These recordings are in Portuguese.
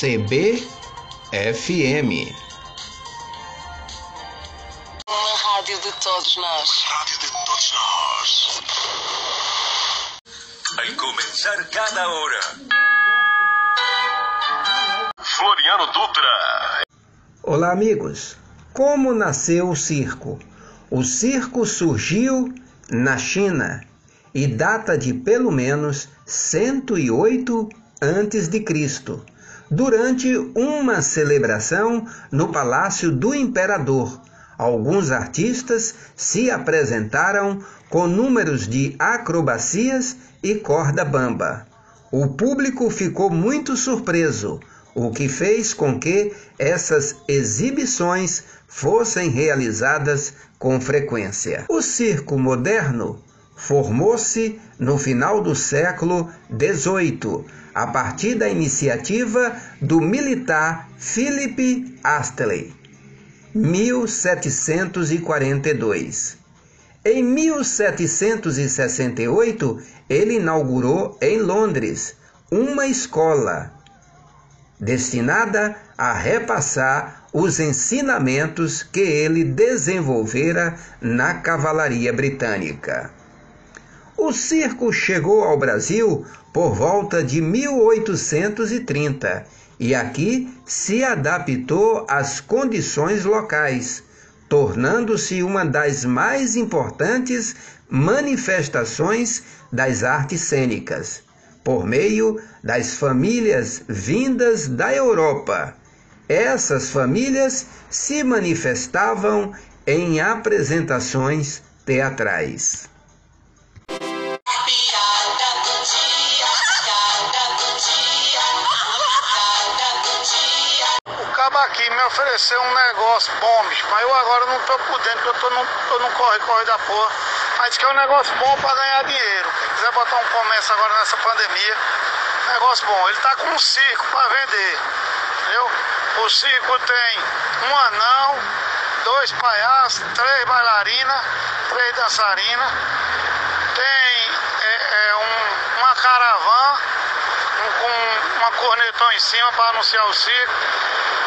CBFM. Uma rádio de todos nós. Rádio de todos nós. Al comenzar cada hora. Floriano Dutra. Olá, amigos. Como nasceu o circo? O circo surgiu na China e data de pelo menos 108 antes de Cristo, durante uma celebração no palácio do imperador. Alguns artistas se apresentaram com números de acrobacias e corda bamba. O público ficou muito surpreso, o que fez com que essas exibições fossem realizadas com frequência. O circo moderno formou-se no final do século XVIII, a partir da iniciativa do militar Philip Astley, 1742. Em 1768, ele inaugurou em Londres uma escola destinada a repassar os ensinamentos que ele desenvolvera na cavalaria britânica. O circo chegou ao Brasil por volta de 1830 e aqui se adaptou às condições locais, tornando-se uma das mais importantes manifestações das artes cênicas, por meio das famílias vindas da Europa. Essas famílias se manifestavam em apresentações teatrais. Aqui me ofereceu um negócio bom, bicho, mas eu agora não tô por dentro, porque eu tô no, tô no corre-corre da porra. Mas que é um negócio bom pra ganhar dinheiro. Quem quiser botar um comércio agora nessa pandemia, negócio bom. Ele tá com um circo pra vender, entendeu? O circo tem um anão, dois palhaços, três bailarinas, três dançarinas, tem é, é, um, uma caravana com uma cornetão em cima para anunciar o circo.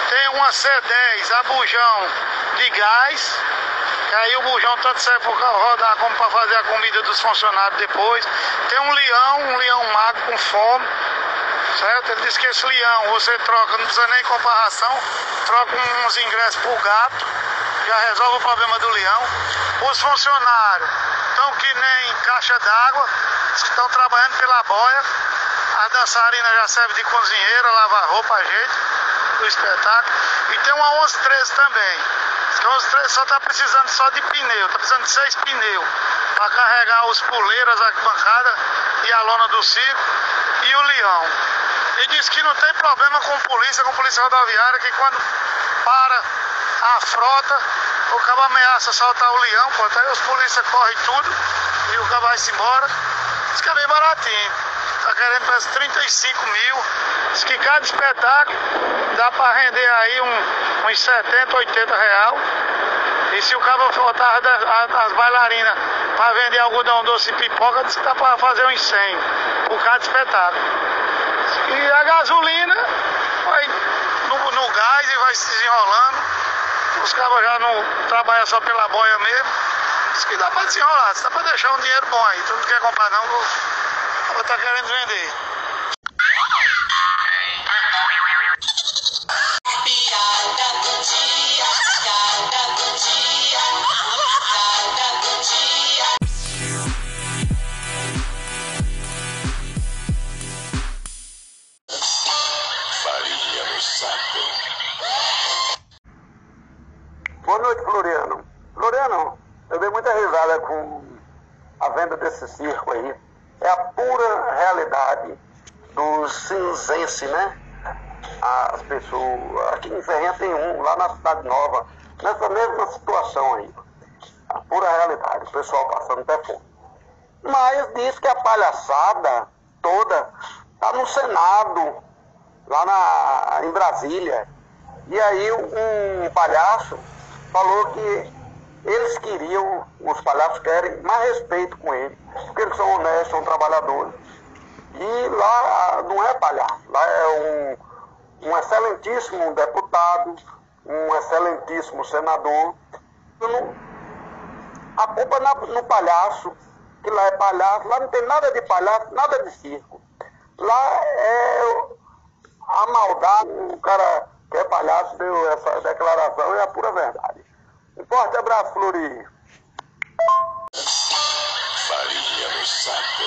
Tem uma C10 a bujão de gás, que aí o bujão tanto serve para rodar como para fazer a comida dos funcionários depois. Tem um leão, um leão magro com fome, certo? Ele disse que esse leão você troca, não precisa nem comprar ração, troca uns ingressos por gato, já resolve o problema do leão. Os funcionários estão que nem caixa d'água, estão trabalhando pela boia. A dançarina já serve de cozinheira, lava roupa, gente, do espetáculo. E tem uma 1113 também. A 1113 só está precisando só de pneu, está precisando de seis pneus para carregar os puleiros, a arquibancada e a lona do circo e o leão. E diz que não tem problema com polícia, com polícia rodoviária, que quando para a frota, o cabo ameaça soltar o leão, pô, aí os polícias correm tudo e o cabo vai-se embora. Diz que é bem baratinho. Tá querendo parece 35 mil. Diz que cada espetáculo dá para render aí um, uns 70, 80 real. E se o cabo botar as, as bailarinas para vender algodão doce e pipoca, diz que dá para fazer uns 100 por cada espetáculo. E a gasolina vai no, no gás e vai se desenrolando. Os cabos já não trabalham só pela boia mesmo. Diz que dá para desenrolar, dá para deixar um dinheiro bom aí. Tu não quer comprar não, ela tá querendo vender. Piada do dia, piada do dia, piada do dia. No saco. Boa noite, Floriano. Floriano, eu dei muita risada com a venda desse circo aí. É a pura realidade do cinzense, né? As pessoas. Aqui em Ferrinha tem um, lá na Cidade Nova, nessa mesma situação aí. A pura realidade, o pessoal passando até fome. Mas diz que a palhaçada toda tá no Senado, lá na, em Brasília. E aí um palhaço falou que eles queriam, os palhaços querem mais respeito com ele, porque eles são honestos, são trabalhadores. E lá não é palhaço, lá é um excelentíssimo deputado, um excelentíssimo senador. A culpa na, no palhaço, que lá é palhaço, lá não tem nada de palhaço, nada de circo. Lá é a maldade, o cara que é palhaço deu essa declaração, é a pura verdade. Um forte abraço, Flori. Farinha no saco.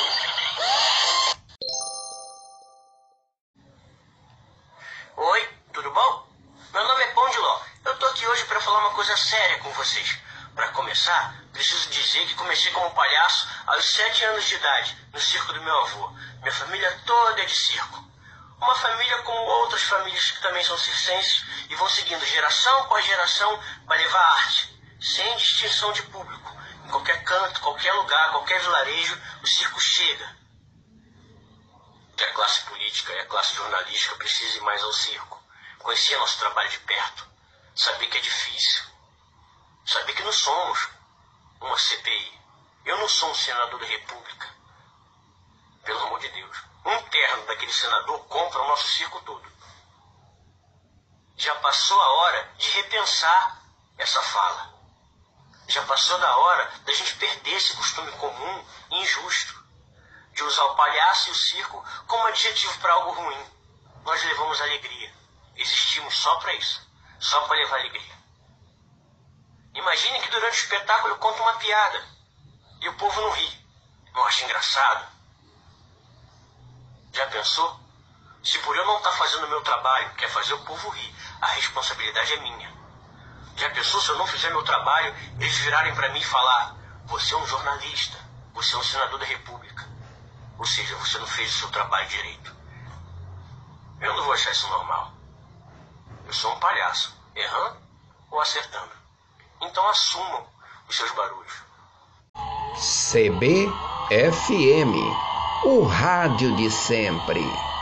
Oi, tudo bom? Meu nome é Pão de Ló. Eu tô aqui hoje para falar uma coisa séria com vocês. Para começar, preciso dizer que comecei como palhaço aos sete anos de idade, no circo do meu avô. Minha família toda é de circo. Uma família como outras famílias que também são circenses e vão seguindo geração após geração para levar arte, sem distinção de público. Em qualquer canto, qualquer lugar, qualquer vilarejo, o circo chega. Que a classe política e a classe jornalística precisem mais ao circo. Conhecer nosso trabalho de perto. Saber que é difícil. Saber que não somos uma CPI. Eu não sou um senador da República. Pelo amor de Deus. Um terno daquele senador compra o nosso circo todo. Já passou a hora de repensar essa fala. Já passou da hora da gente perder esse costume comum e injusto de usar o palhaço e o circo como adjetivo para algo ruim. Nós levamos alegria. Existimos só para isso. Só para levar alegria. Imagine que durante o espetáculo eu conto uma piada e o povo não ri. Não acha engraçado? Já pensou? Se por eu não estar tá fazendo o meu trabalho, que é fazer o povo rir, a responsabilidade é minha. Já pensou se eu não fizer meu trabalho, eles virarem para mim e falar: você é um jornalista, você é um senador da República. Ou seja, você não fez o seu trabalho direito. Eu não vou achar isso normal. Eu sou um palhaço, errando ou acertando. Então assumam os seus barulhos. CBFM, o rádio de sempre.